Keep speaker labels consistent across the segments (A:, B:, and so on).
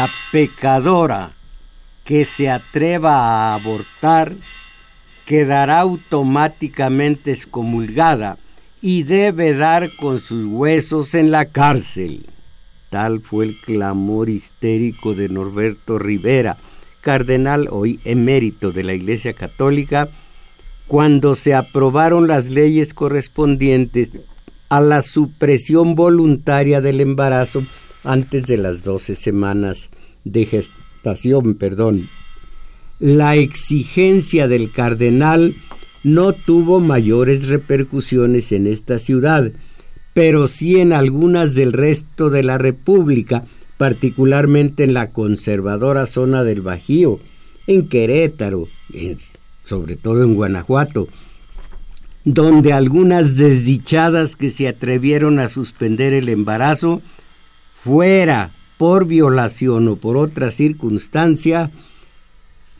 A: La pecadora que se atreva a abortar quedará automáticamente excomulgada y debe dar con sus huesos en la cárcel. Tal fue el clamor histérico de Norberto Rivera, cardenal hoy emérito de la Iglesia Católica, cuando se aprobaron las leyes correspondientes a la supresión voluntaria del embarazo antes de las 12 semanas de gestación, perdón. La exigencia del cardenal no tuvo mayores repercusiones en esta ciudad, pero sí en algunas del resto de la República, particularmente en la conservadora zona del Bajío, en Querétaro, sobre todo en Guanajuato, donde algunas desdichadas que se atrevieron a suspender el embarazo fuera por violación o por otra circunstancia,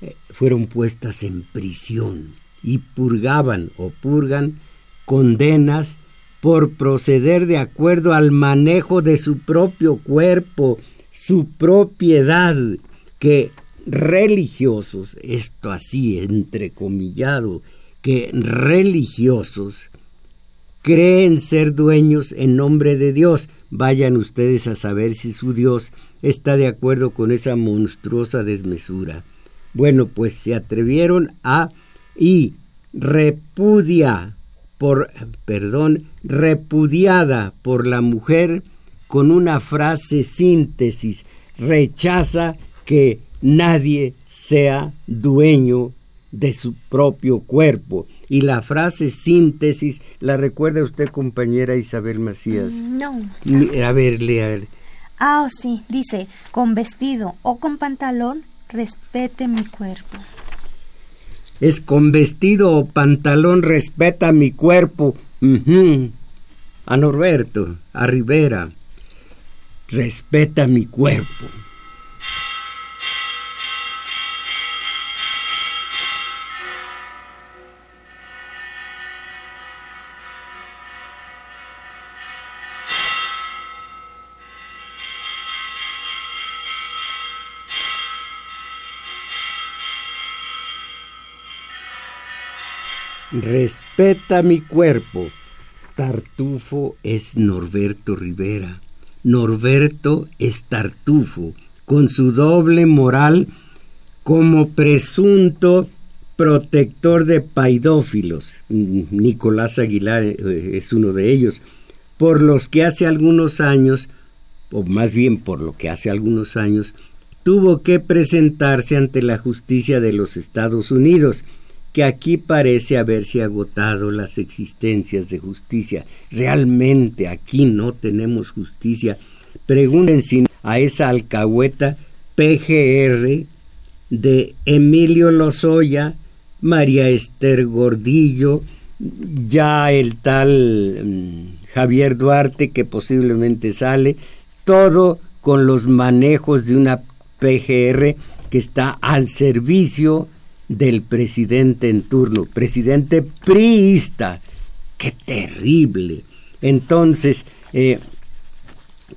A: eh, fueron puestas en prisión y purgaban o purgan condenas por proceder de acuerdo al manejo de su propio cuerpo, su propiedad, que religiosos, esto así entrecomillado, que religiosos creen ser dueños en nombre de Dios, Vayan ustedes a saber si su Dios está de acuerdo con esa monstruosa desmesura. Bueno, pues se atrevieron a y repudia por perdón, repudiada por la mujer con una frase síntesis, rechaza que nadie sea dueño de su propio cuerpo y la frase síntesis, ¿la recuerda usted, compañera Isabel Macías?
B: Mm, no.
A: A ver, lea.
B: Ah, sí, dice, con vestido o con pantalón, respete mi cuerpo.
A: Es con vestido o pantalón, respeta mi cuerpo. A Norberto, a Rivera, respeta mi cuerpo. Respeta mi cuerpo. Tartufo es Norberto Rivera. Norberto es Tartufo, con su doble moral como presunto protector de paidófilos. Nicolás Aguilar eh, es uno de ellos, por los que hace algunos años, o más bien por lo que hace algunos años, tuvo que presentarse ante la justicia de los Estados Unidos que aquí parece haberse agotado las existencias de justicia. Realmente aquí no tenemos justicia. Pregúntense a esa alcahueta PGR de Emilio Lozoya, María Esther Gordillo, ya el tal mm, Javier Duarte que posiblemente sale, todo con los manejos de una PGR que está al servicio del presidente en turno, presidente priista. ¡Qué terrible! Entonces, eh,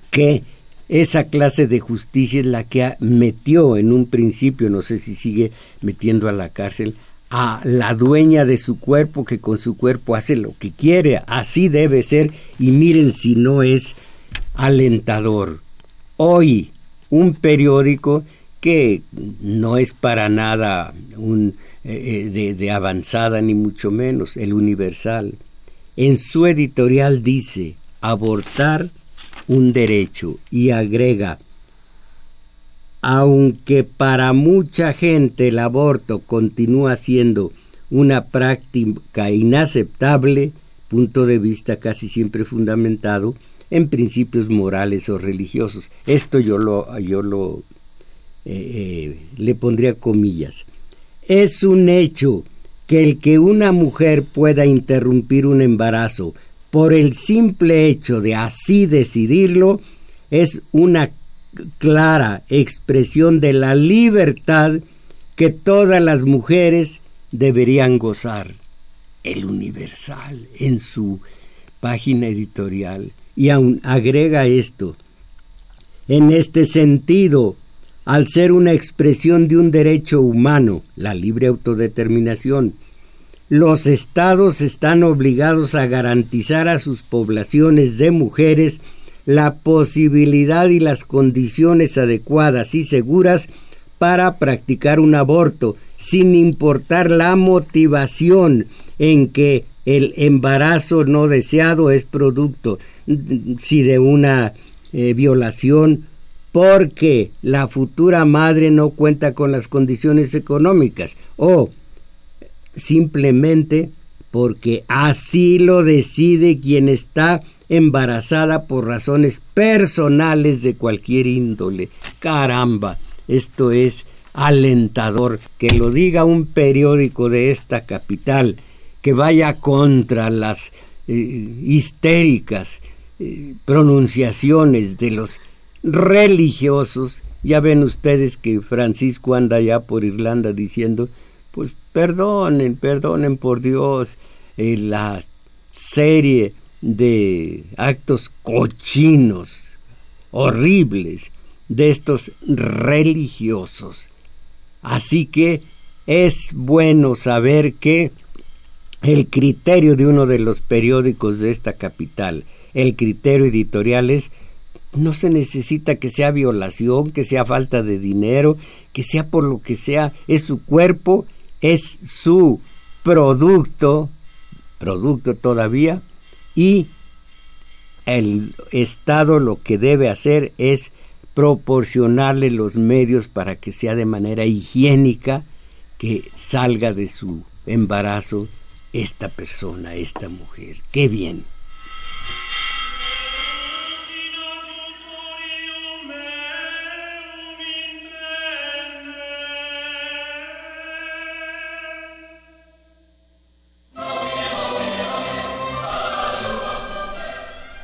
A: que esa clase de justicia es la que metió en un principio, no sé si sigue metiendo a la cárcel, a la dueña de su cuerpo que con su cuerpo hace lo que quiere, así debe ser, y miren si no es alentador. Hoy, un periódico que no es para nada un, eh, eh, de, avanzada ni mucho menos, el Universal. En su editorial dice abortar un derecho y agrega aunque para mucha gente el aborto continúa siendo una práctica inaceptable, punto de vista casi siempre fundamentado en principios morales o religiosos. Esto yo lo, yo lo eh, eh, le pondría comillas. Es un hecho que el que una mujer pueda interrumpir un embarazo por el simple hecho de así decidirlo es una clara expresión de la libertad que todas las mujeres deberían gozar. El Universal en su página editorial y aún agrega esto. En este sentido, al ser una expresión de un derecho humano, la libre autodeterminación, los estados están obligados a garantizar a sus poblaciones de mujeres la posibilidad y las condiciones adecuadas y seguras para practicar un aborto, sin importar la motivación en que el embarazo no deseado es producto, si de una eh, violación, porque la futura madre no cuenta con las condiciones económicas o simplemente porque así lo decide quien está embarazada por razones personales de cualquier índole. Caramba, esto es alentador que lo diga un periódico de esta capital, que vaya contra las eh, histéricas eh, pronunciaciones de los religiosos. Ya ven ustedes que Francisco anda ya por Irlanda diciendo, pues perdonen, perdonen por Dios eh, la serie de actos cochinos, horribles, de estos religiosos. Así que es bueno saber que el criterio de uno de los periódicos de esta capital, el criterio editorial es no se necesita que sea violación, que sea falta de dinero, que sea por lo que sea, es su cuerpo, es su producto, producto todavía, y el Estado lo que debe hacer es proporcionarle los medios para que sea de manera higiénica que salga de su embarazo esta persona, esta mujer. Qué bien.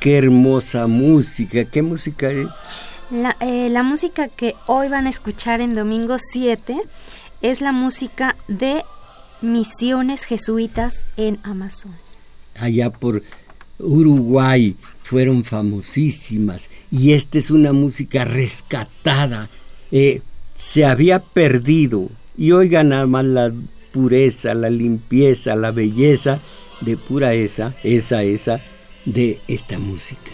A: Qué hermosa música. ¿Qué música es?
B: La, eh, la, música que hoy van a escuchar en domingo 7 es la música de misiones jesuitas en Amazon.
A: Allá por Uruguay fueron famosísimas y esta es una música rescatada. Eh, se había perdido y oigan nada más la pureza, la limpieza, la belleza de pura esa, esa, esa de esta música.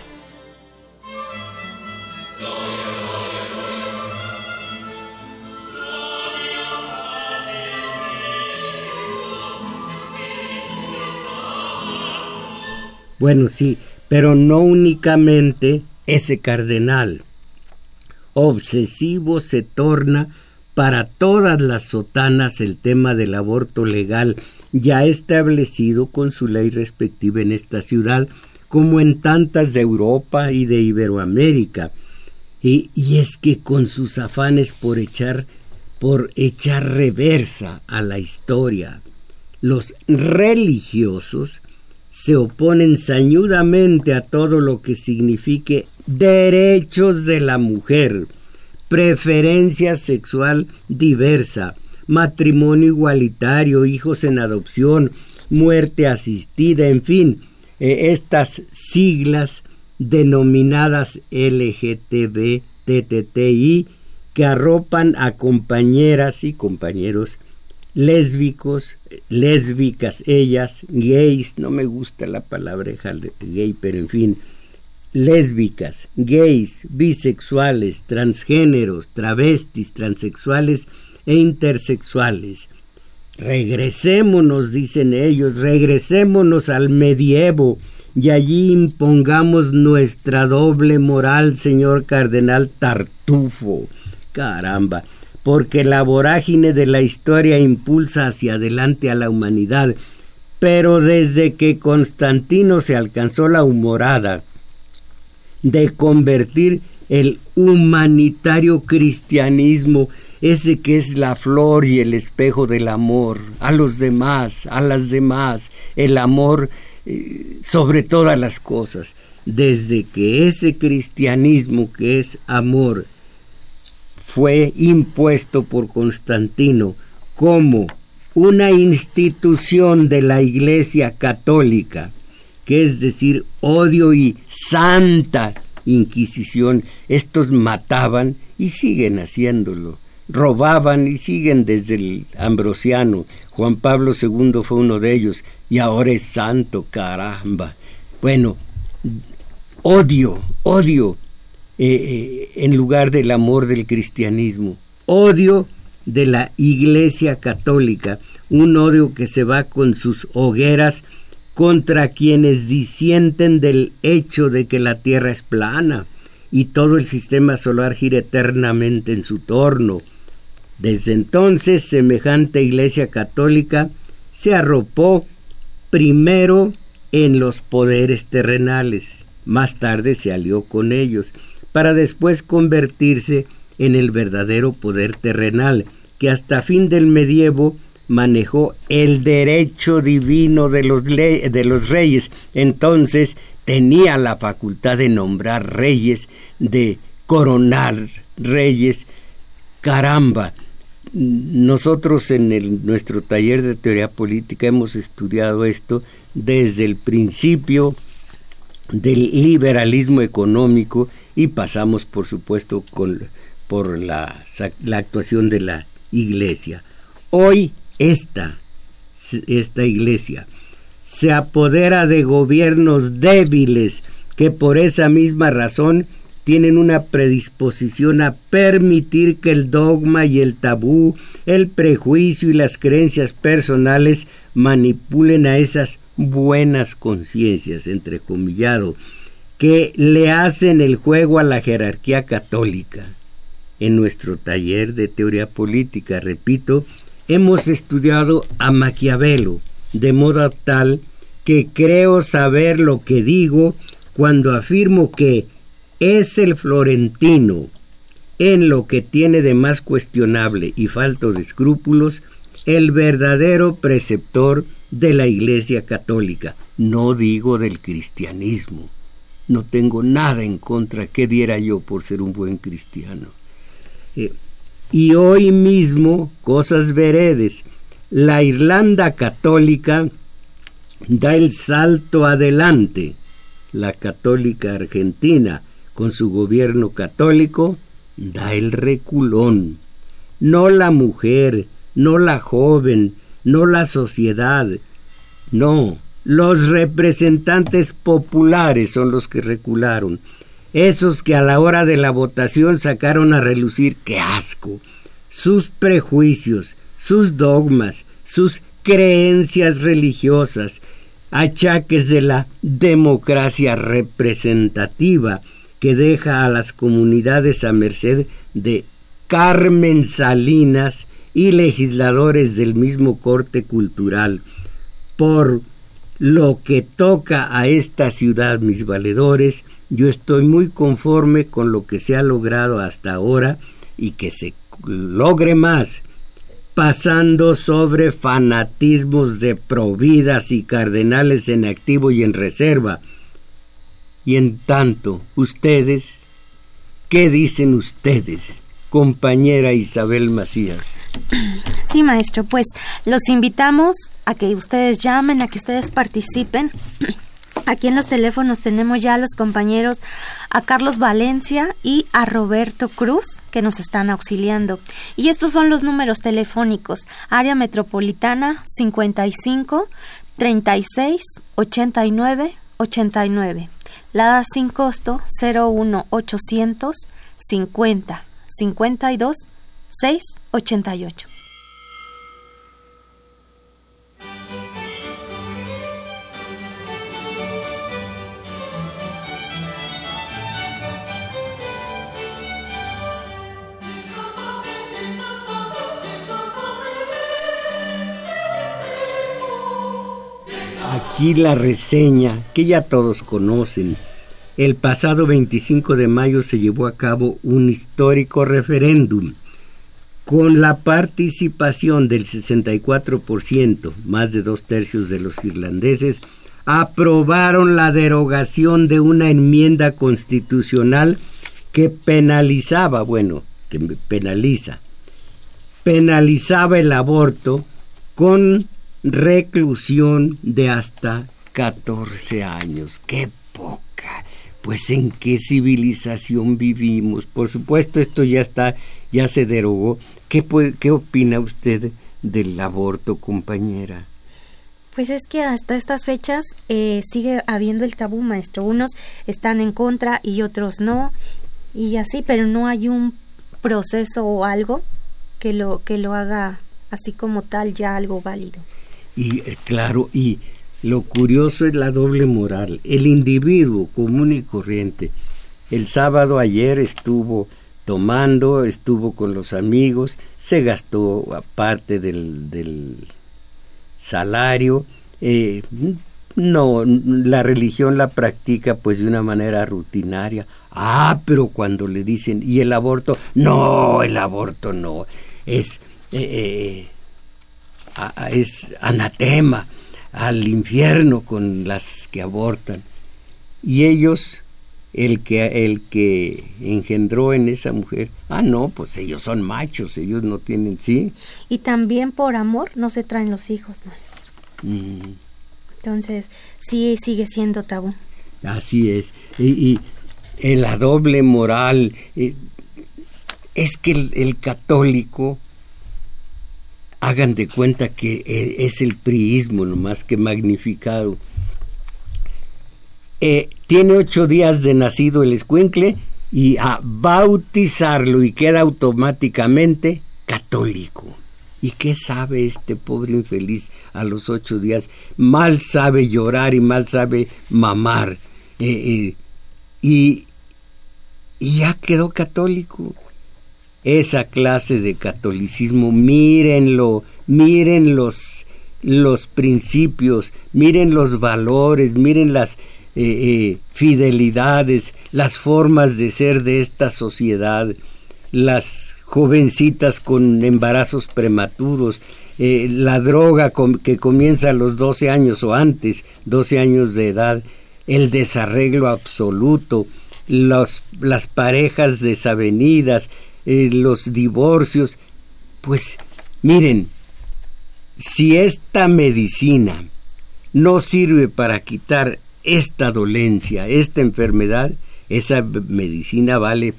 A: Bueno, sí, pero no únicamente ese cardenal. Obsesivo se torna para todas las sotanas el tema del aborto legal ya establecido con su ley respectiva en esta ciudad como en tantas de Europa y de Iberoamérica. Y, es que con sus afanes por echar, por echar reversa a la historia, los religiosos se oponen sañudamente a todo lo que signifique derechos de la mujer, preferencia sexual diversa, matrimonio igualitario, hijos en adopción, muerte asistida, en fin, eh, estas siglas denominadas LGTB, que arropan a compañeras y compañeros lésbicos, lésbicas ellas, gays, no me gusta la palabra gay, pero en fin, lésbicas, gays, bisexuales, transgéneros, travestis, transexuales e intersexuales, Regresémonos, dicen ellos, regresémonos al medievo y allí impongamos nuestra doble moral, señor cardenal Tartufo. Caramba, porque la vorágine de la historia impulsa hacia adelante a la humanidad, pero desde que Constantino se alcanzó la humorada de convertir el humanitario cristianismo, ese que es la flor y el espejo del amor, a los demás, a las demás, el amor eh, sobre todas las cosas. Desde que ese cristianismo que es amor fue impuesto por Constantino como una institución de la Iglesia Católica, que es decir, odio y santa Inquisición, estos mataban y siguen haciéndolo, robaban y siguen desde el ambrosiano. Juan Pablo II fue uno de ellos y ahora es santo, caramba. Bueno, odio, odio eh, eh, en lugar del amor del cristianismo, odio de la Iglesia Católica, un odio que se va con sus hogueras contra quienes disienten del hecho de que la Tierra es plana y todo el sistema solar gira eternamente en su torno. Desde entonces, semejante Iglesia católica se arropó primero en los poderes terrenales, más tarde se alió con ellos, para después convertirse en el verdadero poder terrenal, que hasta fin del medievo manejó el derecho divino de los, reyes. Entonces tenía la facultad de nombrar reyes, de coronar reyes. Caramba, nosotros en nuestro taller de teoría política hemos estudiado esto desde el principio del liberalismo económico y pasamos por supuesto con, por la, la actuación de la iglesia. Hoy esta iglesia se apodera de gobiernos débiles que por esa misma razón tienen una predisposición a permitir que el dogma y el tabú, el prejuicio y las creencias personales manipulen a esas buenas conciencias, entrecomillado, que le hacen el juego a la jerarquía católica. En nuestro taller de teoría política, repito, hemos estudiado a Maquiavelo, de modo tal que creo saber lo que digo cuando afirmo que es el florentino, en lo que tiene de más cuestionable y falto de escrúpulos, el verdadero preceptor de la Iglesia Católica. No digo del cristianismo. No tengo nada en contra que diera yo por ser un buen cristiano. Eh, y hoy mismo, cosas veredes, la Irlanda católica da el salto adelante. La católica argentina, con su gobierno católico, da el reculón. No la mujer, no la joven, no la sociedad, no, los representantes populares son los que recularon. Esos que a la hora de la votación sacaron a relucir, qué asco, sus prejuicios, sus dogmas, sus creencias religiosas, achaques de la democracia representativa que deja a las comunidades a merced de Carmen Salinas y legisladores del mismo corte cultural. Por lo que toca a esta ciudad, mis valedores, yo estoy muy conforme con lo que se ha logrado hasta ahora y que se logre más, pasando sobre fanatismos de providas y cardenales en activo y en reserva. Y en tanto, ustedes, ¿qué dicen ustedes, compañera Isabel Macías?
B: Sí, maestro, pues los invitamos a que ustedes llamen, a que ustedes participen Aquí en los teléfonos tenemos ya a los compañeros a Carlos Valencia y a Roberto Cruz que nos están auxiliando. Y estos son los números telefónicos. Área metropolitana 55 36 89 89. La sin costo 01 800 50 52 6
A: Aquí la reseña que ya todos conocen. El pasado 25 de mayo se llevó a cabo un histórico referéndum con la participación del 64%, más de dos tercios de los irlandeses, aprobaron la derogación de una enmienda constitucional que penalizaba, bueno, que penaliza, penalizaba el aborto con reclusión de hasta 14 años. ¡Qué poca! Pues en qué civilización vivimos. Por supuesto, esto ya está, ya se derogó. ¿Qué, qué opina usted del aborto, compañera?
B: Pues es que hasta estas fechas eh, sigue habiendo el tabú, maestro. Unos están en contra y otros no, y así, pero no hay un proceso o algo que lo que lo haga así como tal ya algo válido.
A: Y eh, claro, y lo curioso es la doble moral. El individuo común y corriente, el sábado ayer estuvo tomando, estuvo con los amigos, se gastó aparte del, del salario. Eh, no, la religión la practica pues de una manera rutinaria. Ah, pero cuando le dicen, ¿y el aborto? No, el aborto no. Es, eh, es anatema al infierno con las que abortan. Y ellos, el que, el que engendró en esa mujer, ah, no, pues ellos son machos, ellos no tienen, sí.
B: Y también por amor no se traen los hijos, maestro. Mm. Entonces, sí sigue siendo tabú.
A: Así es. Y, en la doble moral, eh, es que el, católico, hagan de cuenta que eh, es el priismo nomás que magnificado. Eh, tiene ocho días de nacido el escuincle y a bautizarlo y queda automáticamente católico. ¿Y qué sabe este pobre infeliz a los ocho días? Mal sabe llorar y mal sabe mamar. Eh, y, y ya quedó católico. Esa clase de catolicismo, mírenlo, miren los, los principios, miren los valores, miren las eh, fidelidades, las formas de ser de esta sociedad, las jovencitas con embarazos prematuros, eh, la droga que comienza a los 12 años o antes, 12 años de edad, el desarreglo absoluto, las parejas desavenidas, eh, los divorcios. Pues miren, si esta medicina no sirve para quitar esta dolencia, esta enfermedad, esa medicina vale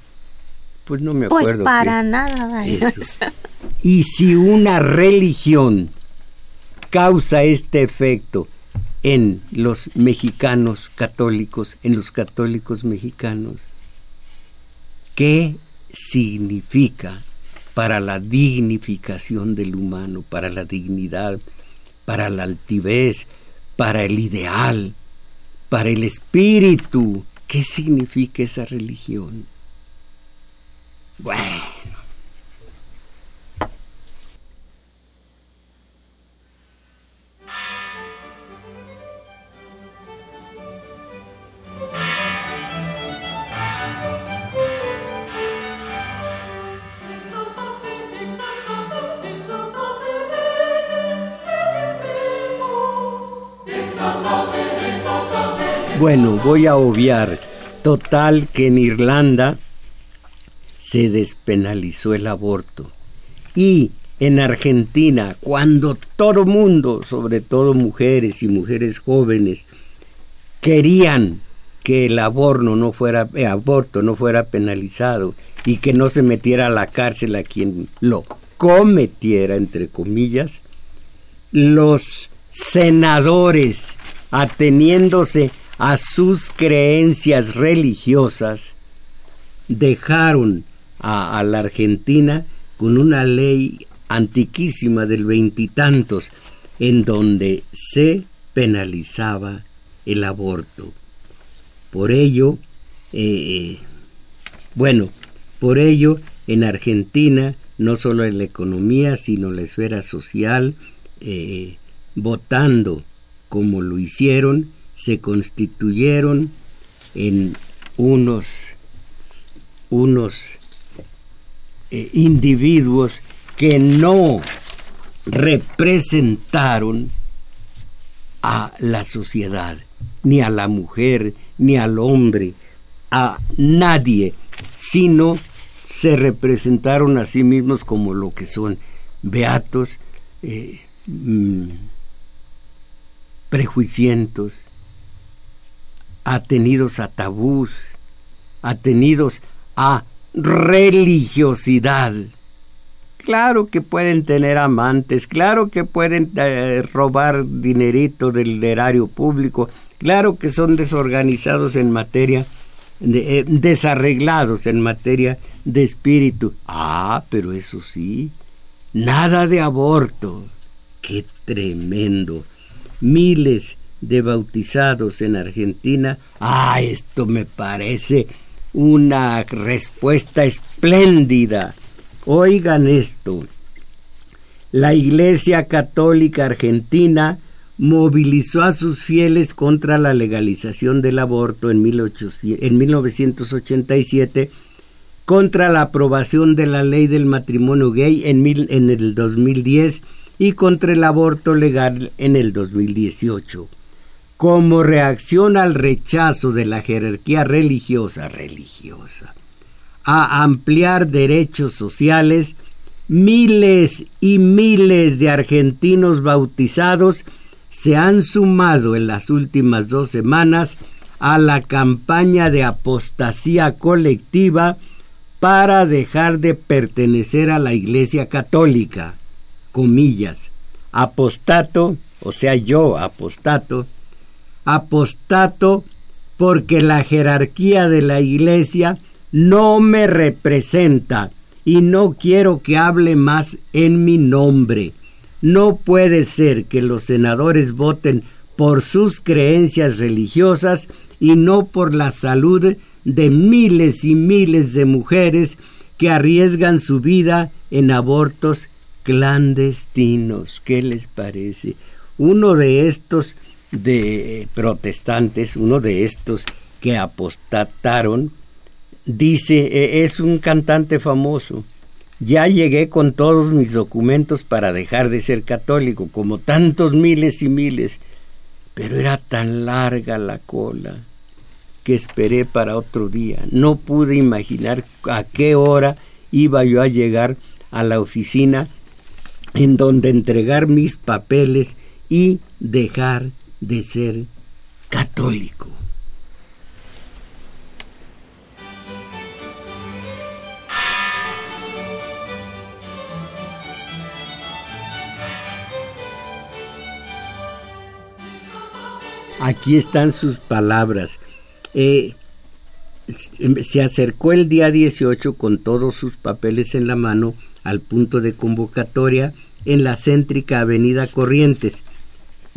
A: pues no me pues acuerdo.
B: Pues para nada.
A: Y si una religión causa este efecto en los mexicanos católicos, en los católicos mexicanos, ¿qué significa para la dignificación del humano, para la dignidad, para la altivez, para el ideal, para el espíritu? ¿Qué significa esa religión? Bueno. Bueno, voy a obviar. Total que en Irlanda se despenalizó el aborto. Y en Argentina, cuando todo mundo, sobre todo mujeres y mujeres jóvenes, querían que el aborto no fuera, eh, aborto no fuera penalizado y que no se metiera a la cárcel a quien lo cometiera, entre comillas, los senadores, ateniéndose a sus creencias religiosas, dejaron a, la Argentina con una ley antiquísima del veintitantos en donde se penalizaba el aborto. Por ello, eh, bueno, por ello en Argentina, no solo en la economía, sino en la esfera social, eh, votando como lo hicieron, se constituyeron en unos, unos eh, individuos que no representaron a la sociedad, ni a la mujer, ni al hombre, a nadie, sino se representaron a sí mismos como lo que son beatos, eh, mm, atenidos a tabús, atenidos a religiosidad. Claro que pueden tener amantes, claro que pueden eh, robar dinerito del erario público, claro que son desorganizados en materia, de, eh, desarreglados en materia de espíritu. Ah, pero eso sí, nada de aborto. Qué tremendo. Miles de bautizados en Argentina. Ah, esto me parece una respuesta espléndida Oigan esto. La Iglesia Católica Argentina movilizó a sus fieles contra la legalización del aborto en, 1987, contra la aprobación de la ley del matrimonio gay en, en el 2010 y contra el aborto legal en el 2018. Como reacción al rechazo de la jerarquía religiosa, religiosa, a ampliar derechos sociales, miles y miles de argentinos bautizados se han sumado en las últimas dos semanas a la campaña de apostasía colectiva para dejar de pertenecer a la Iglesia Católica. Comillas. Apostato, o sea, yo apostato, apostato porque la jerarquía de la Iglesia no me representa y no quiero que hable más en mi nombre. No puede ser que los senadores voten por sus creencias religiosas y no por la salud de miles y miles de mujeres que arriesgan su vida en abortos clandestinos. ¿Qué les parece? Uno de estos de protestantes, uno de estos que apostataron, dice, e, es un cantante famoso. Ya llegué con todos mis documentos para dejar de ser católico, como tantos miles y miles, pero era tan larga la cola que esperé para otro día. No pude imaginar a qué hora iba yo a llegar a la oficina en donde entregar mis papeles y dejar de ser católico. Aquí están sus palabras. Eh, se acercó el día 18 con todos sus papeles en la mano al punto de convocatoria en la céntrica Avenida Corrientes.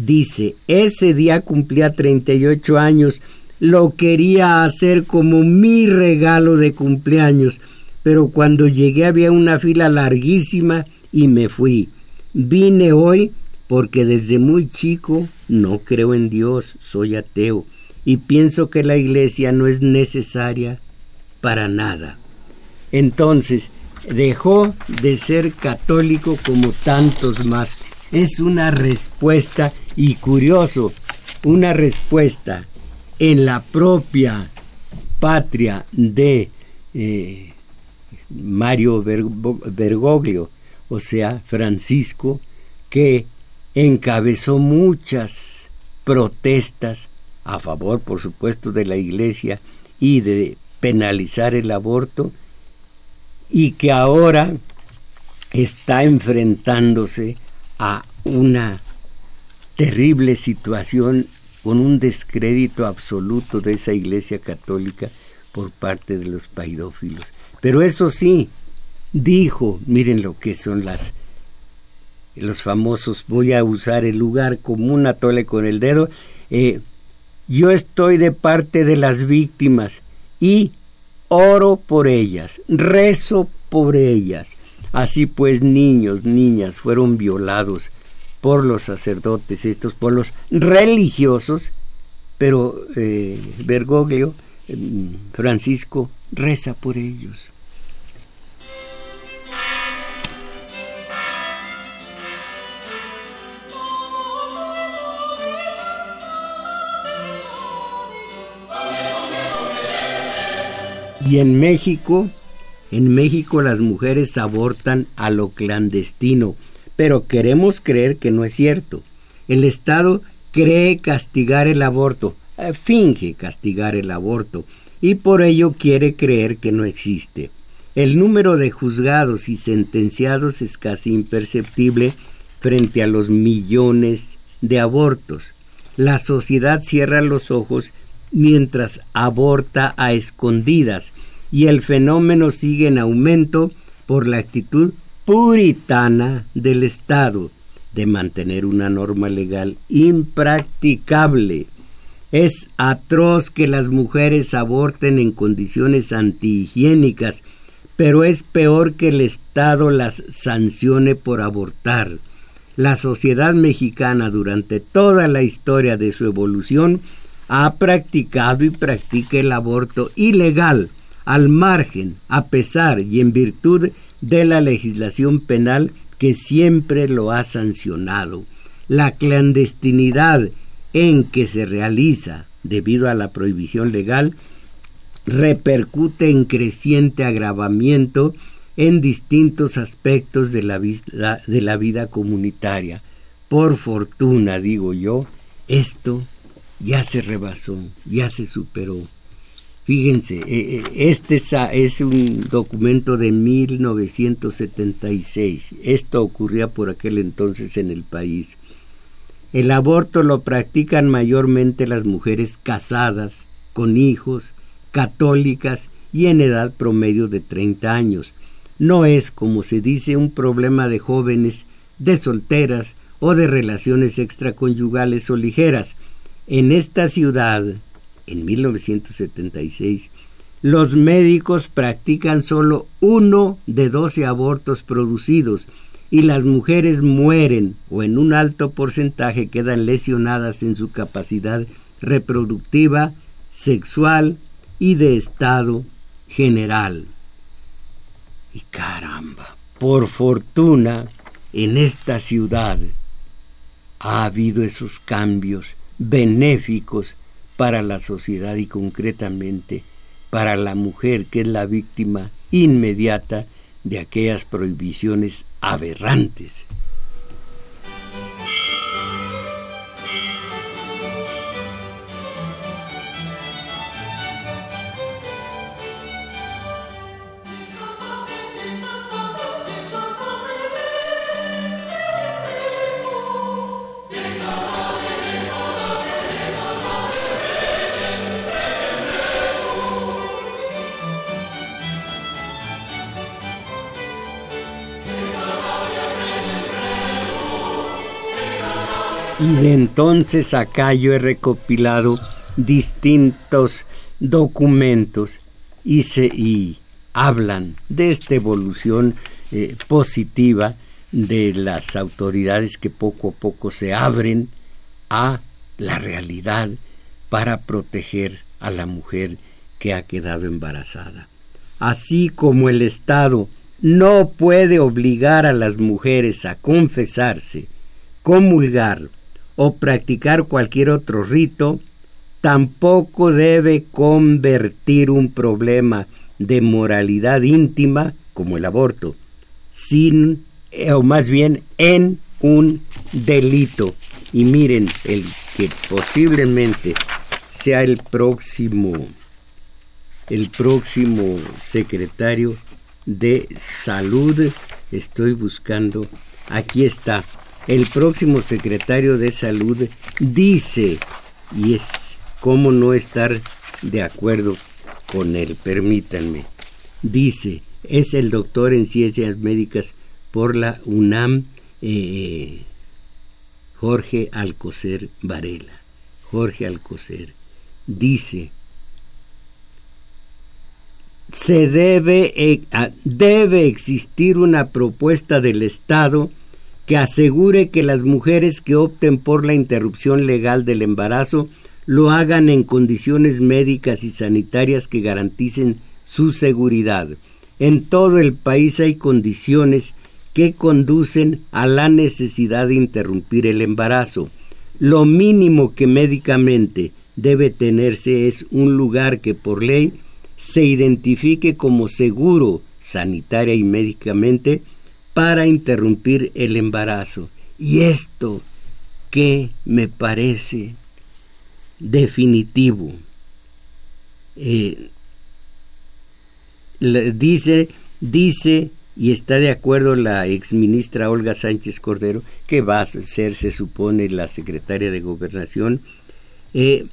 A: Dice, ese día cumplía 38 años, lo quería hacer como mi regalo de cumpleaños, pero cuando llegué había una fila larguísima y me fui. Vine hoy porque desde muy chico no creo en Dios, soy ateo y pienso que la iglesia no es necesaria para nada. Entonces, dejó de ser católico como tantos más. Es una respuesta, y curioso, una respuesta en la propia patria de eh, Mario Bergoglio, o sea, Francisco, que encabezó muchas protestas a favor, por supuesto, de la Iglesia y de penalizar el aborto, y que ahora está enfrentándose a una terrible situación con un descrédito absoluto de esa Iglesia católica por parte de los paidófilos. Pero eso sí, dijo, miren lo que son las los famosos, voy a usar el lugar común, atole con el dedo, eh, yo estoy de parte de las víctimas y oro por ellas, rezo por ellas. Así pues niños, niñas fueron violados por los sacerdotes, estos por los religiosos, pero eh, Bergoglio, mm, Francisco, reza por ellos. Y en México, en México las mujeres abortan a lo clandestino, pero queremos creer que no es cierto. El Estado cree castigar el aborto, eh, finge castigar el aborto, y por ello quiere creer que no existe. El número de juzgados y sentenciados es casi imperceptible frente a los millones de abortos. La sociedad cierra los ojos mientras aborta a escondidas y el fenómeno sigue en aumento por la actitud puritana del Estado de mantener una norma legal impracticable. Es atroz que las mujeres aborten en condiciones antihigiénicas, pero es peor que el Estado las sancione por abortar. La sociedad mexicana durante toda la historia de su evolución ha practicado y practica el aborto ilegal, al margen, a pesar y en virtud de la legislación penal que siempre lo ha sancionado. La clandestinidad en que se realiza debido a la prohibición legal repercute en creciente agravamiento en distintos aspectos de la, vida, de la vida comunitaria. Por fortuna, digo yo, esto ya se rebasó, ya se superó. Fíjense, eh, eh, este es un documento de 1976. Esto ocurría por aquel entonces en el país. El aborto lo practican mayormente las mujeres casadas, con hijos, católicas y en edad promedio de 30 años. No es, como se dice, un problema de jóvenes, de solteras o de relaciones extraconyugales o ligeras. En esta ciudad, en 1976, los médicos practican solo uno de doce abortos producidos y las mujeres mueren o en un alto porcentaje quedan lesionadas en su capacidad reproductiva, sexual y de estado general. Y caramba, por fortuna, en esta ciudad ha habido esos cambios benéficos para la sociedad y concretamente para la mujer que es la víctima inmediata de aquellas prohibiciones aberrantes Y entonces acá yo he recopilado distintos documentos y, se, y hablan de esta evolución eh, positiva de las autoridades que poco a poco se abren a la realidad para proteger a la mujer que ha quedado embarazada. Así como el Estado no puede obligar a las mujeres a confesarse, comulgar o practicar cualquier otro rito, tampoco debe convertir un problema de moralidad íntima, como el aborto, sin, eh, o más bien en un delito. Y miren, el que posiblemente sea el próximo, el próximo secretario de salud, estoy buscando, aquí está, el próximo secretario de salud dice, y es cómo no estar de acuerdo con él, permítanme, dice, es el doctor en ciencias médicas por la UNAM, eh, Jorge Alcocer Varela. Jorge Alcocer dice, se debe, eh, debe existir una propuesta del Estado que asegure que las mujeres que opten por la interrupción legal del embarazo lo hagan en condiciones médicas y sanitarias que garanticen su seguridad. En todo el país hay condiciones que conducen a la necesidad de interrumpir el embarazo. Lo mínimo que médicamente debe tenerse es un lugar que por ley se identifique como seguro sanitaria y médicamente para interrumpir el embarazo. Y esto que me parece definitivo. Eh, dice, dice y está de acuerdo la exministra Olga Sánchez Cordero, que va a ser, se supone, la secretaria de Gobernación, eh,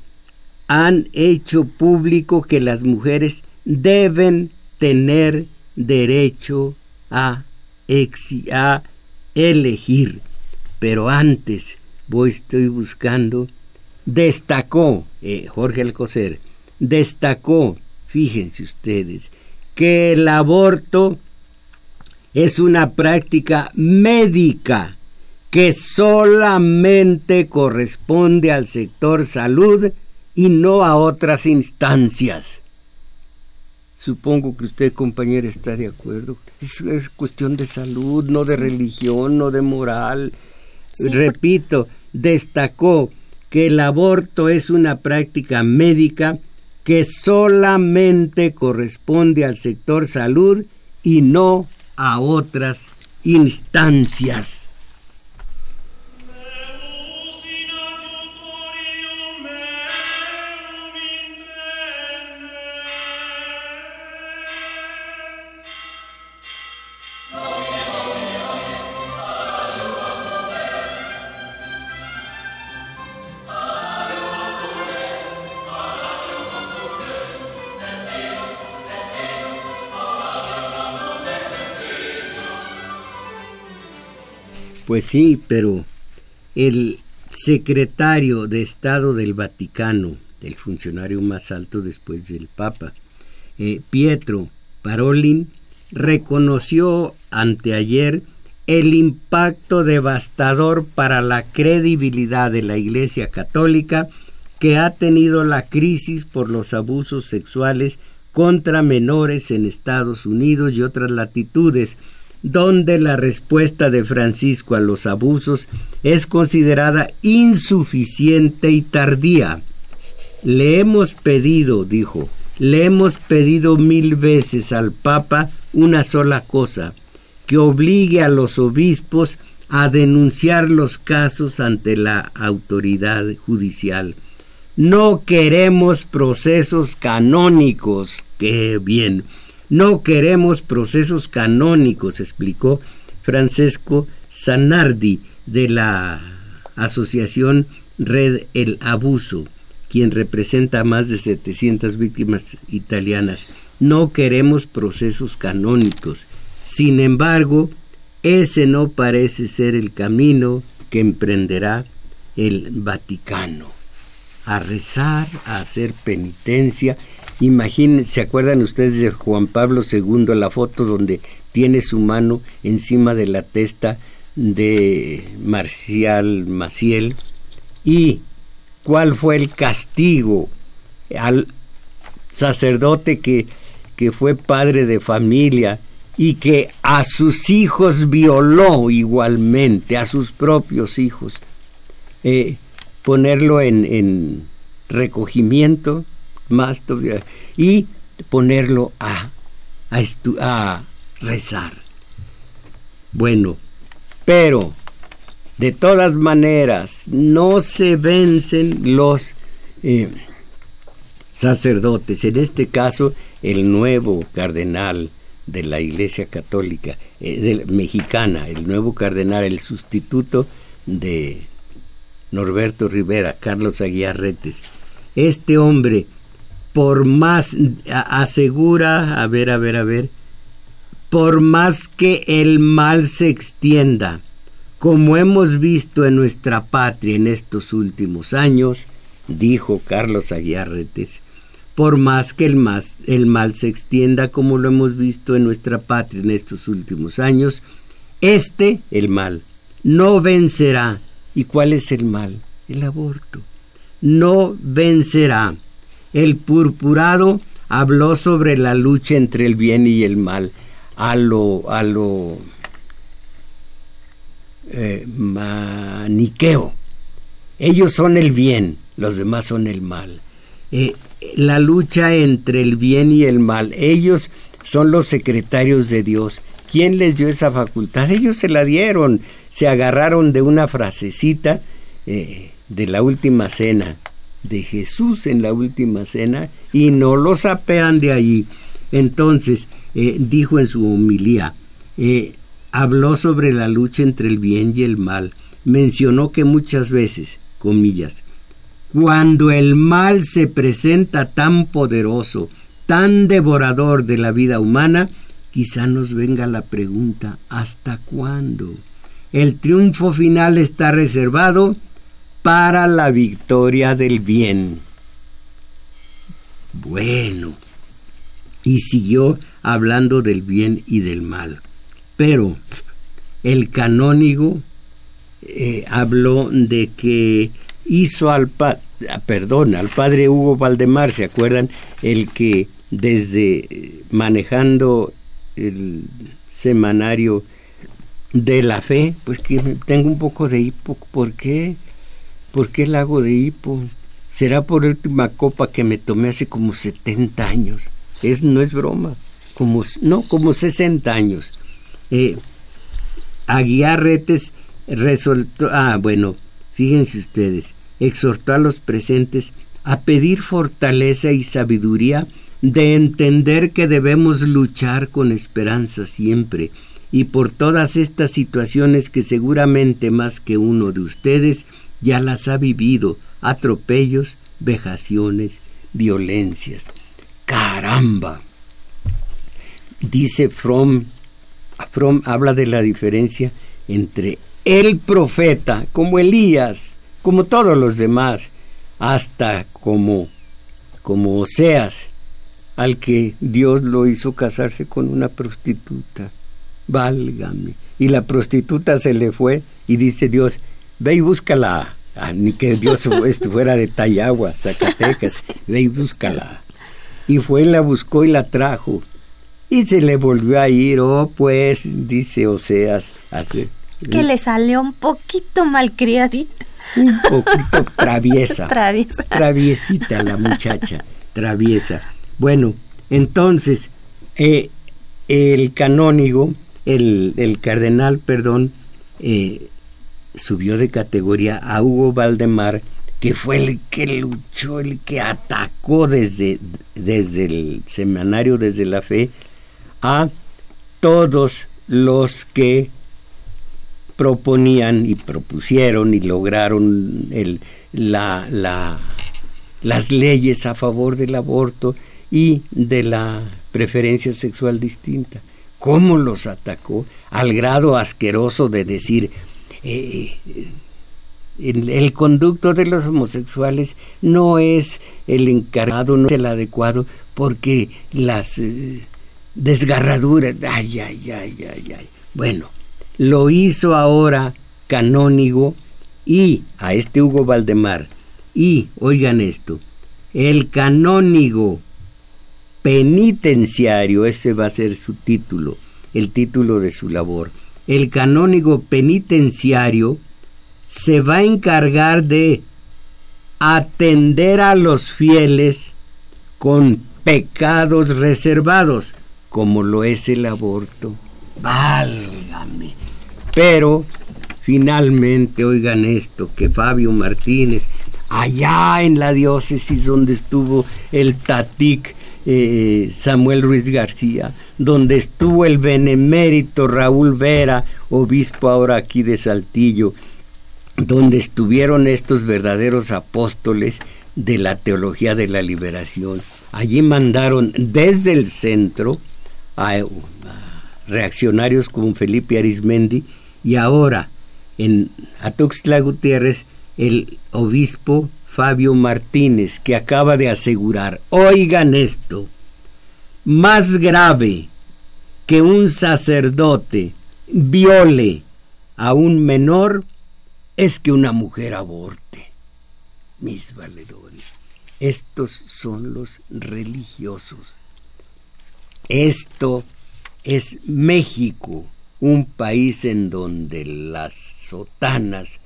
A: han hecho público que las mujeres deben tener derecho a, a elegir. Pero antes, voy, estoy buscando, destacó, eh, Jorge Alcocer, destacó, fíjense ustedes, que el aborto es una práctica médica que solamente corresponde al sector salud y no a otras instancias. Supongo que usted, compañero, está de acuerdo. Es, cuestión de salud, no de religión, no de moral. Repito, destacó que el aborto es una práctica médica que solamente corresponde al sector salud y no a otras instancias. Pues sí, pero el secretario de Estado del Vaticano, el funcionario más alto después del Papa, eh, Pietro Parolin, reconoció anteayer el impacto devastador para la credibilidad de la Iglesia Católica que ha tenido la crisis por los abusos sexuales contra menores en Estados Unidos y otras latitudes, donde la respuesta de Francisco a los abusos es considerada insuficiente y tardía. Le hemos pedido, dijo, le hemos pedido mil veces al Papa una sola cosa, que obligue a los obispos a denunciar los casos ante la autoridad judicial. No queremos procesos canónicos. Qué bien. No queremos procesos canónicos, explicó Francesco Zanardi de la Asociación Red El Abuso, quien representa a más de 700 víctimas italianas. No queremos procesos canónicos. Sin embargo, ese no parece ser el camino que emprenderá el Vaticano. A rezar, a hacer penitencia Imagínense, ¿se acuerdan ustedes de Juan Pablo II, la foto donde tiene su mano encima de la testa de Marcial Maciel? ¿Y cuál fue el castigo al sacerdote que, que fue padre de familia y que a sus hijos violó igualmente, a sus propios hijos? Eh, ponerlo en, en recogimiento más y ponerlo a, a, a rezar. Bueno, pero de todas maneras no se vencen los eh, sacerdotes, en este caso el nuevo cardenal de la Iglesia Católica eh, mexicana, el nuevo cardenal, el sustituto de Norberto Rivera, Carlos Aguiar Retes. Este hombre por más, asegura, a ver, a ver, a ver, por más que el mal se extienda, como hemos visto en nuestra patria en estos últimos años, dijo Carlos Aguiarretes, por más que el, el mal se extienda como lo hemos visto en nuestra patria en estos últimos años, este, el mal, no vencerá. ¿Y cuál es el mal? El aborto. No vencerá. El purpurado habló sobre la lucha entre el bien y el mal. A lo, a lo eh, maniqueo. Ellos son el bien, los demás son el mal. Eh, la lucha entre el bien y el mal. Ellos son los secretarios de Dios. ¿Quién les dio esa facultad? Ellos se la dieron, se agarraron de una frasecita eh, de la última cena, de Jesús en la última cena, y no lo sapean de allí. Entonces, eh, dijo en su homilía, eh, habló sobre la lucha entre el bien y el mal, mencionó que muchas veces, comillas, cuando el mal se presenta tan poderoso, tan devorador de la vida humana, quizá nos venga la pregunta, ¿hasta cuándo? El triunfo final está reservado para la victoria del bien. Bueno, y siguió hablando del bien y del mal. Pero el canónigo eh, habló de que hizo al padre, perdón, al padre Hugo Valdemar, ¿se acuerdan? El que desde manejando el semanario de la fe, pues que tengo un poco de hipo. ¿Por qué? ¿Por qué el hago de hipo? Será por última copa que me tomé hace como 70 años. Es, no es broma. Como, no, como 60 años. Eh, Aguiar Retes resoltó, ah, bueno, fíjense ustedes, exhortó a los presentes a pedir fortaleza y sabiduría de entender que debemos luchar con esperanza siempre y por todas estas situaciones que seguramente más que uno de ustedes ya las ha vivido, atropellos, vejaciones, violencias. ¡Caramba! Dice Fromm, Fromm habla de la diferencia entre el profeta, como Elías, como todos los demás, hasta como, como Oseas, al que Dios lo hizo casarse con una prostituta. Válgame. Y la prostituta se le fue y dice Dios, ve y búscala. Ah, ni que Dios fuera de Tayagua, Zacatecas, ve y búscala. Y fue y la buscó y la trajo. Y se le volvió a ir, oh pues, dice Oseas. Hace,
B: que le salió un poquito malcriadita.
A: Un poquito traviesa.
B: traviesa.
A: Traviesita la muchacha, traviesa. Bueno, entonces, eh, el canónigo, el, el, cardenal, perdón, eh, subió de categoría a Hugo Valdemar, que fue el que luchó, el que atacó desde, desde el semanario, desde la fe, a todos los que proponían y propusieron y lograron el, la, la, las leyes a favor del aborto y de la preferencia sexual distinta. ¿Cómo los atacó? Al grado asqueroso de decir, eh, el, conducto de los homosexuales no es el encargado, no es el adecuado, porque las eh, desgarraduras, ay, ay, ay, ay, ay. Bueno, lo hizo ahora canónigo y a este Hugo Valdemar. Y, oigan esto, el canónigo penitenciario, ese va a ser su título, el título de su labor. El canónigo penitenciario se va a encargar de atender a los fieles con pecados reservados, como lo es el aborto. Válgame. Pero finalmente, oigan esto, que Fabio Martínez, allá en la diócesis donde estuvo el Tatic eh, Samuel Ruiz García, donde estuvo el benemérito Raúl Vera, obispo ahora aquí de Saltillo, donde estuvieron estos verdaderos apóstoles de la teología de la liberación. Allí mandaron desde el centro a, reaccionarios como Felipe Arismendi y ahora en Atuxtla Gutiérrez el obispo Fabio Martínez, que acaba de asegurar, oigan esto, más grave que un sacerdote viole a un menor es que una mujer aborte. Mis valedores, estos son los religiosos. Esto es México, un país en donde las sotanas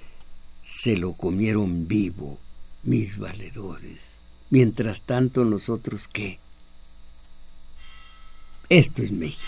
A: se lo comieron vivo, mis valedores. Mientras tanto, nosotros qué? Esto es México.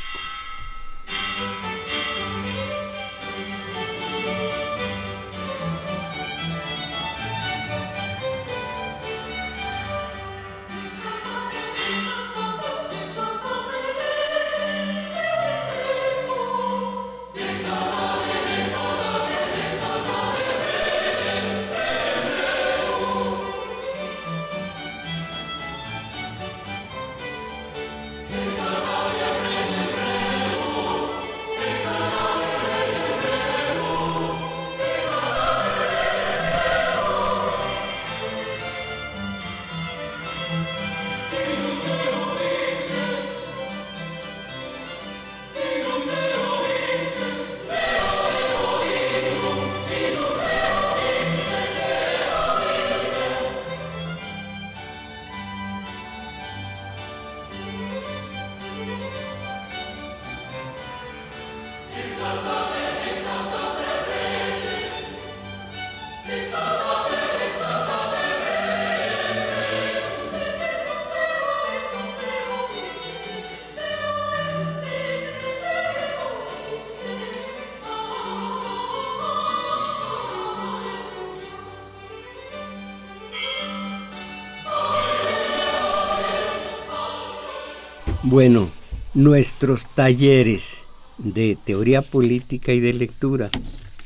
A: Bueno, nuestros talleres de teoría política y de lectura.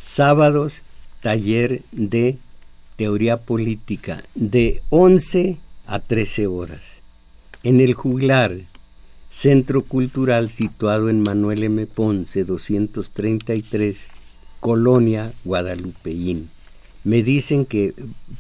A: Sábados, taller de teoría política de 11 a 13 horas. En el juglar, centro cultural situado en Manuel M. Ponce 233, Colonia Guadalupeín. Me dicen que,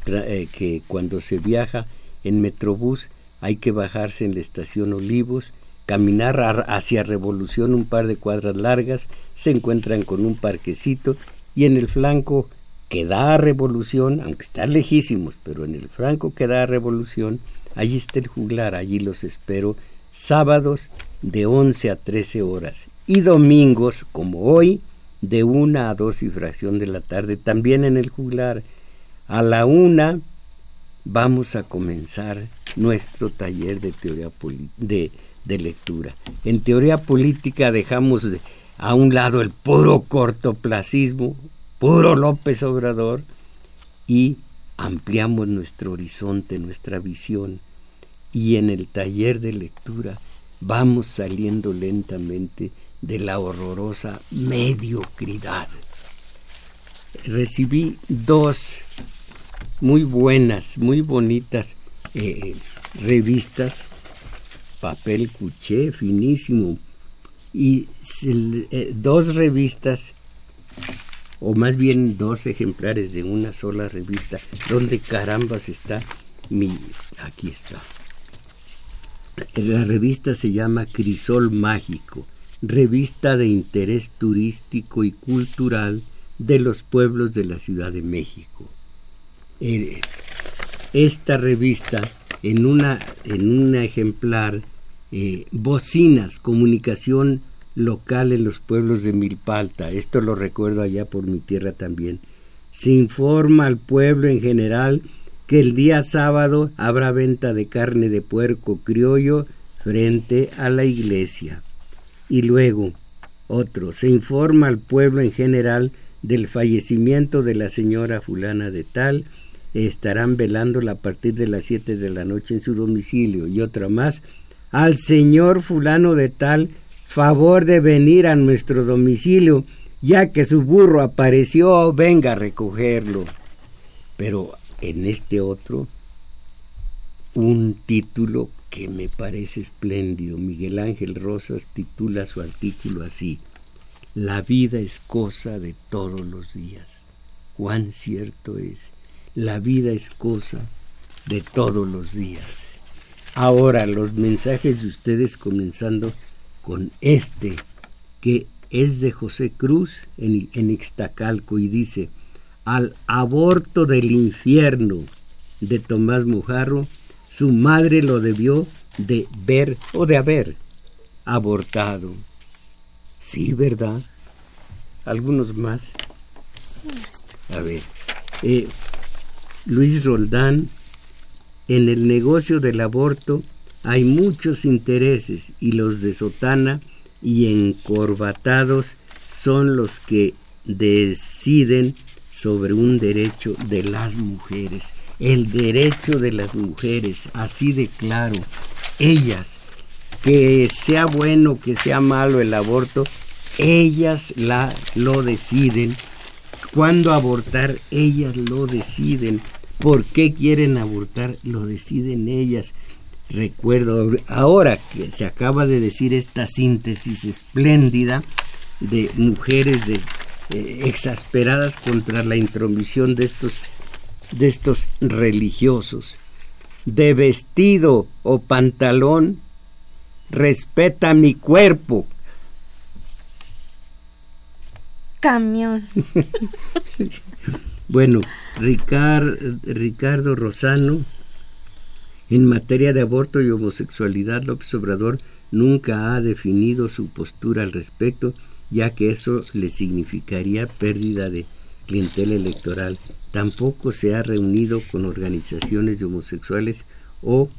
A: eh, que cuando se viaja en Metrobús hay que bajarse en la estación Olivos caminar hacia Revolución un par de cuadras largas, se encuentran con un parquecito y en el flanco que da a Revolución, aunque están lejísimos, pero en el flanco que da a Revolución, allí está el juglar, allí los espero, sábados de 11 a 13 horas y domingos, como hoy, de una a dos y fracción de la tarde, también en el juglar. A la una vamos a comenzar nuestro taller de teoría de de lectura. En teoría política dejamos a un lado el puro cortoplacismo, puro López Obrador, y ampliamos nuestro horizonte, nuestra visión. Y en el taller de lectura vamos saliendo lentamente de la horrorosa mediocridad. Recibí dos muy buenas, muy bonitas eh, revistas papel cuché finísimo. Y eh, dos revistas o más bien dos ejemplares de una sola revista donde carambas está mi aquí está. La revista se llama Crisol Mágico revista de interés turístico y cultural de los pueblos de la Ciudad de México. Eh, esta revista en, una, en un ejemplar eh, bocinas, comunicación local en los pueblos de Milpalta. Esto lo recuerdo allá por mi tierra también. Se informa al pueblo en general que el día sábado habrá venta de carne de puerco criollo frente a la iglesia. Y luego, otro, se informa al pueblo en general del fallecimiento de la señora fulana de tal estarán velándola a partir de las siete de la noche en su domicilio y otra más, al señor fulano de tal favor de venir a nuestro domicilio, ya que su burro apareció, venga a recogerlo. Pero en este otro, un título que me parece espléndido. Miguel Ángel Rosas titula su artículo así, La vida es cosa de todos los días. Cuán cierto es la vida es cosa de todos los días. Ahora los mensajes de ustedes comenzando con este que es de José Cruz en, en Ixtacalco y dice, al aborto del infierno de Tomás Mujarro, su madre lo debió de ver o de haber abortado. Sí, ¿verdad? Algunos más. A ver, eh, Luis Roldán, en el negocio del aborto hay muchos intereses y los de sotana y encorbatados son los que deciden sobre un derecho de las mujeres. El derecho de las mujeres, así de claro. Ellas, que sea bueno, que sea malo el aborto, ellas la, lo deciden. Cuando abortar, ellas lo deciden. ¿Por qué quieren abortar? Lo deciden ellas. Recuerdo ahora que se acaba de decir esta síntesis espléndida de mujeres de, eh, exasperadas contra la intromisión de estos, de estos religiosos. De vestido o pantalón, respeta mi cuerpo.
B: Camión.
A: bueno, Ricardo Rosano en materia de aborto y homosexualidad, López Obrador nunca ha definido su postura al respecto, ya que eso le significaría pérdida de clientela electoral. Tampoco se ha reunido con organizaciones homosexuales o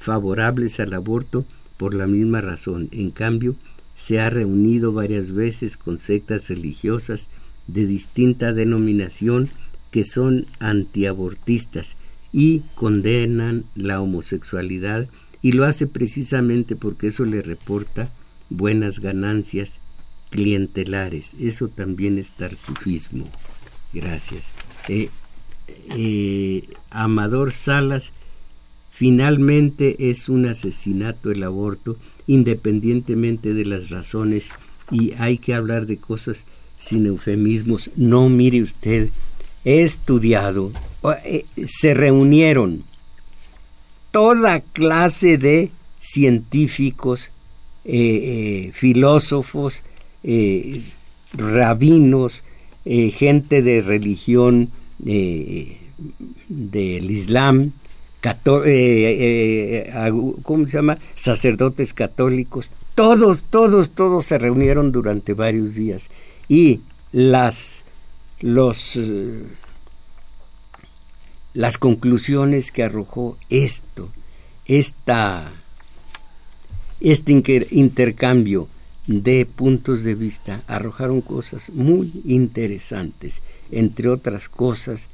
A: favorables al aborto por la misma razón. En cambio, se ha reunido varias veces con sectas religiosas de distinta denominación que son antiabortistas y condenan la homosexualidad y lo hace precisamente porque eso le reporta buenas ganancias clientelares. Eso también es tartufismo. Gracias. Eh, eh, Amador Salas, finalmente es un asesinato el aborto, independientemente de las razones, y hay que hablar de cosas sin eufemismos. No mire usted, he estudiado eh, se reunieron toda clase de científicos, eh, eh, filósofos, rabinos, gente de religión del Islam, ¿cómo se llama? Sacerdotes católicos, todos, todos, todos se reunieron durante varios días y las los las conclusiones que arrojó esto, esta, este intercambio de puntos de vista arrojaron cosas muy interesantes, entre otras cosas.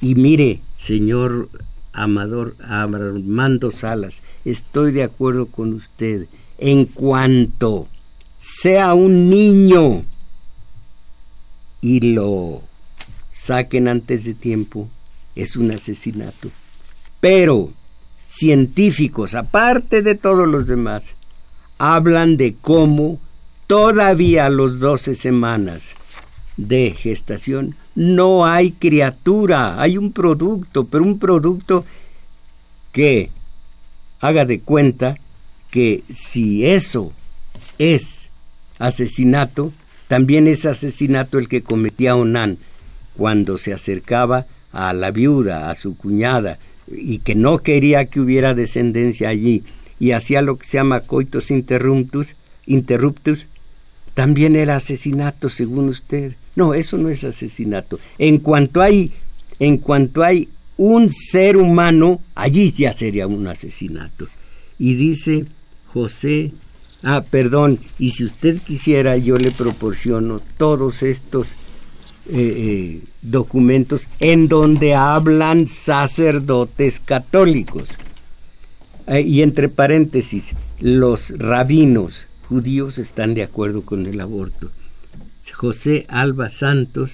A: Y mire, señor Amador Armando Salas, estoy de acuerdo con usted. En cuanto sea un niño y lo saquen antes de tiempo, es un asesinato. Pero científicos, aparte de todos los demás, hablan de cómo todavía a los 12 semanas de gestación no hay criatura, hay un producto, pero un producto que haga de cuenta que si eso es asesinato, también es asesinato el que cometía Onan cuando se acercaba a la viuda, a su cuñada, y que no quería que hubiera descendencia allí, y hacía lo que se llama coitus interruptus, interruptus, también era asesinato, según usted. No, eso no es asesinato. En cuanto hay, en cuanto hay un ser humano, allí ya sería un asesinato. Y dice José, ah, perdón, y si usted quisiera, yo le proporciono todos estos eh, eh, documentos en donde hablan sacerdotes católicos. Eh, y entre paréntesis, los rabinos judíos están de acuerdo con el aborto. José Alba Santos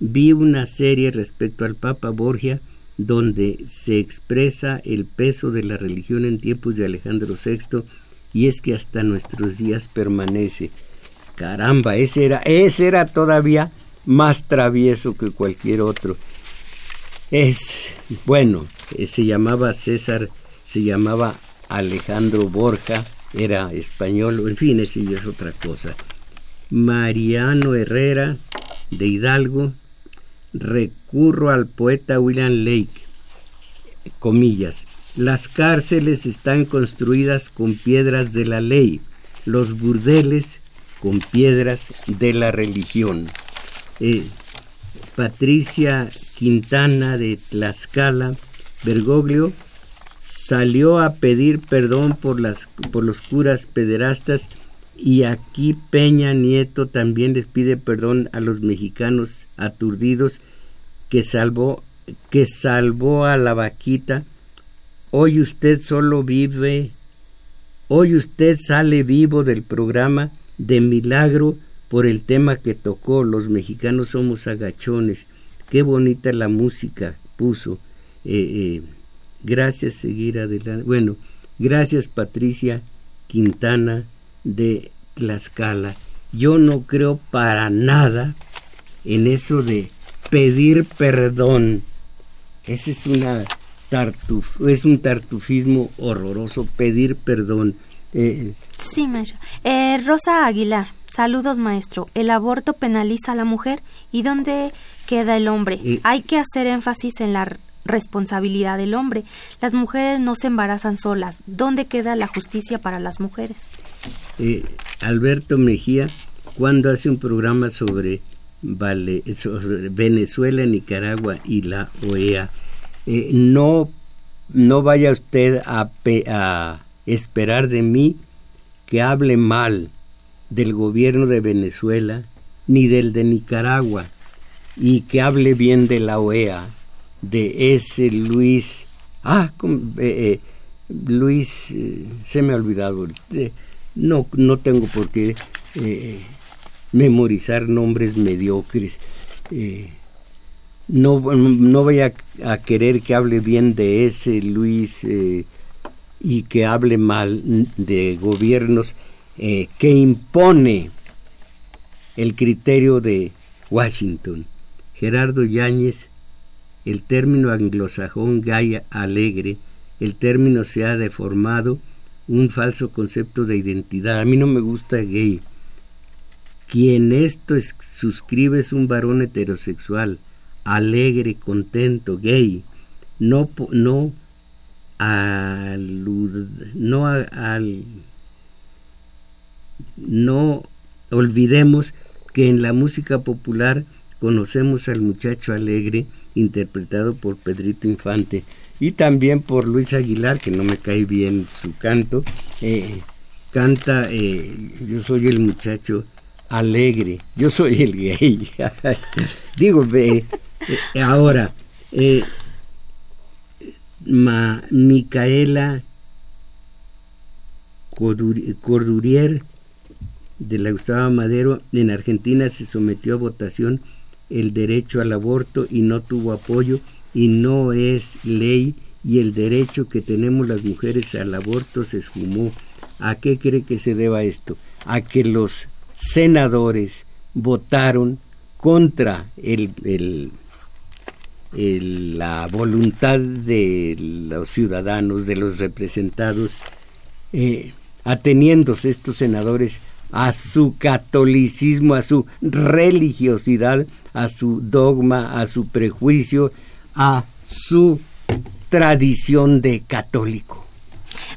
A: vi una serie respecto al Papa Borgia donde se expresa el peso de la religión en tiempos de Alejandro VI y es que hasta nuestros días permanece. Caramba, ese era, ese era todavía más travieso que cualquier otro. Es, bueno, eh, se llamaba César, se llamaba Alejandro Borja, era español, en fin, esa es otra cosa. Mariano Herrera de Hidalgo, recurro al poeta William Lake, comillas, las cárceles están construidas con piedras de la ley, los burdeles con piedras de la religión. Eh, Patricia Quintana de Tlaxcala, Bergoglio, salió a pedir perdón por, las, por los curas pederastas y aquí Peña Nieto también les pide perdón a los mexicanos aturdidos que salvó, que salvó a la vaquita. Hoy usted solo vive, hoy usted sale vivo del programa de milagro por el tema que tocó. Los mexicanos somos agachones. Qué bonita la música puso. Eh, eh, gracias, seguir adelante. Bueno, gracias Patricia Quintana de Tlaxcala. Yo no creo para nada en eso de pedir perdón. Ese es una tartuf, es un tartufismo horroroso, pedir perdón.
B: Eh, sí, maestro. Eh, Rosa Aguilar, saludos, maestro. ¿El aborto penaliza a la mujer? ¿Y dónde queda el hombre? Eh, Hay que hacer énfasis en la responsabilidad del hombre. Las mujeres no se embarazan solas. ¿Dónde queda la justicia para las mujeres?
A: Eh, Alberto Mejía, cuando hace un programa sobre, vale, sobre Venezuela, Nicaragua y la OEA, eh, no, no vaya usted a, a esperar de mí que hable mal del gobierno de Venezuela ni del de Nicaragua y que hable bien de la OEA de ese Luis, ah, eh, eh, Luis, se me ha olvidado, no, no tengo por qué memorizar nombres mediocres. No, no voy a, querer que hable bien de ese Luis y que hable mal de gobiernos que impone el criterio de Washington. Gerardo Yáñez el término anglosajón gay alegre, el término se ha deformado un falso concepto de identidad. A mí no me gusta gay. Quien esto suscribe es un varón heterosexual, alegre, contento, gay. No, no, no, al, no olvidemos que en la música popular conocemos al muchacho alegre interpretado por Pedrito Infante y también por Luis Aguilar, que no me cae bien su canto. Eh, canta eh, Yo soy el muchacho alegre, yo soy el gay. Digo, eh, ahora, Ma, Micaela Cordurier de la Gustavo Madero en Argentina se sometió a votación el derecho al aborto y no tuvo apoyo y no es ley y el derecho que tenemos las mujeres al aborto se esfumó. ¿A qué cree que se deba esto? A que los senadores votaron contra el, la voluntad de los ciudadanos, de los representados, eh, ateniéndose estos senadores a su catolicismo, a su religiosidad, a su dogma, a su prejuicio, a su tradición de católico.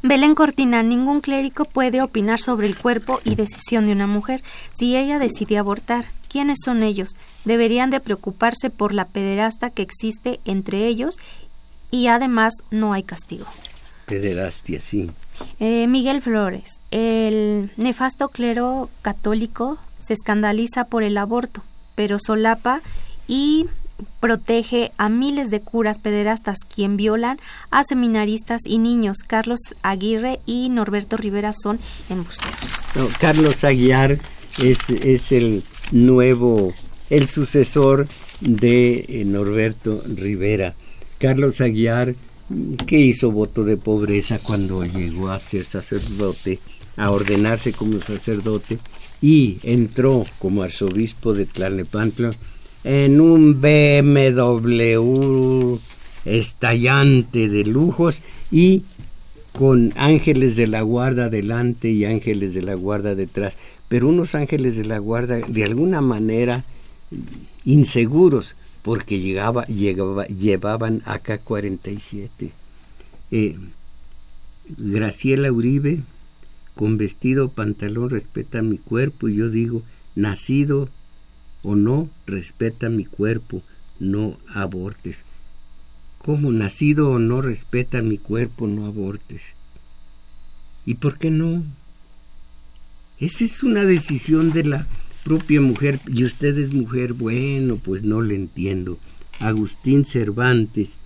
B: Belén Cortina, ningún clérigo puede opinar sobre el cuerpo y decisión de una mujer. Si ella decide abortar, ¿quiénes son ellos? Deberían de preocuparse por la pederasta que existe entre ellos y además no hay castigo.
A: Pederastia, sí.
B: Eh, Miguel Flores, el nefasto clero católico se escandaliza por el aborto pero solapa y protege a miles de curas pederastas quien violan a seminaristas y niños. Carlos Aguirre y Norberto Rivera son embusteros.
A: Carlos Aguiar es, es, el nuevo, el sucesor de eh, Norberto Rivera. Carlos Aguiar, que hizo voto de pobreza cuando llegó a ser sacerdote, a ordenarse como sacerdote, y entró como arzobispo de Tlalnepantla en un BMW estallante de lujos y con ángeles de la guarda delante y ángeles de la guarda detrás. pero unos ángeles de la guarda de alguna manera inseguros porque llegaba, llevaban AK-47. Eh, Graciela Uribe, con vestido pantalón, respeta mi cuerpo, y yo digo, nacido o no, respeta mi cuerpo, no abortes. ¿Cómo nacido o no respeta mi cuerpo, no abortes? ¿Y por qué no? Esa es una decisión de la propia mujer. Y usted es mujer, bueno, pues no le entiendo. Agustín Cervantes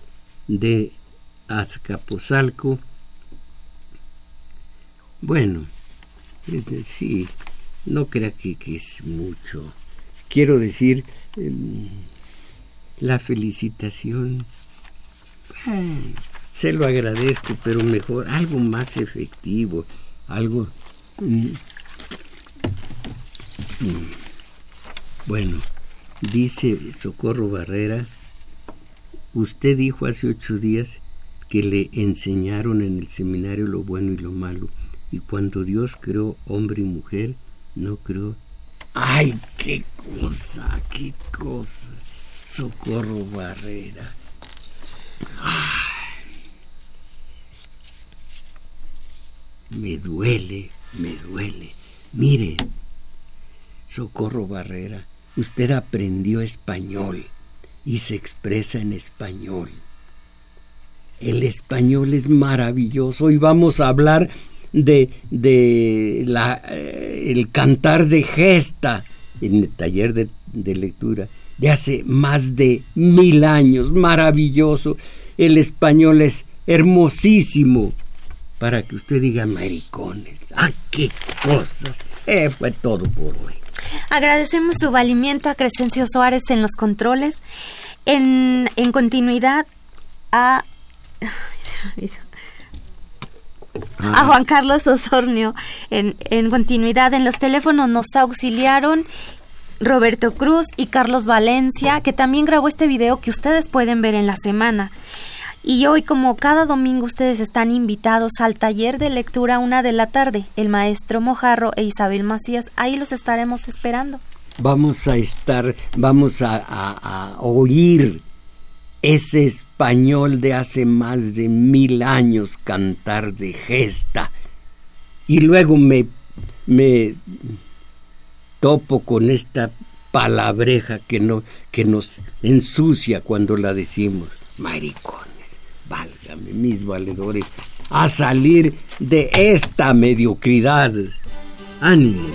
A: de Azcapotzalco. Bueno, sí, no crea que, es mucho. Quiero decir, em, la felicitación se lo agradezco, pero mejor, algo más efectivo, algo... Mm, mm. Bueno, dice Socorro Barrera, usted dijo hace ocho días que le enseñaron en el seminario lo bueno y lo malo, y cuando Dios creó hombre y mujer, no creó... ¡Ay, qué cosa, qué cosa! Socorro Barrera. Me duele, me duele. Mire, Socorro Barrera, usted aprendió español y se expresa en español. El español es maravilloso y vamos a hablar de, de la, eh, el cantar de gesta en el taller de, de lectura de hace más de mil años, maravilloso. El español es hermosísimo para que usted diga maricones. ¡Ah, qué cosas! Eh, fue todo por hoy.
B: Agradecemos su valimiento a Crescencio Suárez en los controles. En, en continuidad a... A Juan Carlos Osornio, en, en continuidad en los teléfonos nos auxiliaron Roberto Cruz y Carlos Valencia, que también grabó este video que ustedes pueden ver en la semana. Y hoy, como cada domingo, ustedes están invitados al taller de lectura una de la tarde. El maestro Mojarro e Isabel Macías, ahí los estaremos esperando.
A: Vamos a estar, vamos a, a oír ese español de hace más de mil años cantar de gesta. Y luego me, me topo con esta palabreja que, no, que nos ensucia cuando la decimos. Maricones, válgame mis valedores, a salir de esta mediocridad. Ánimo.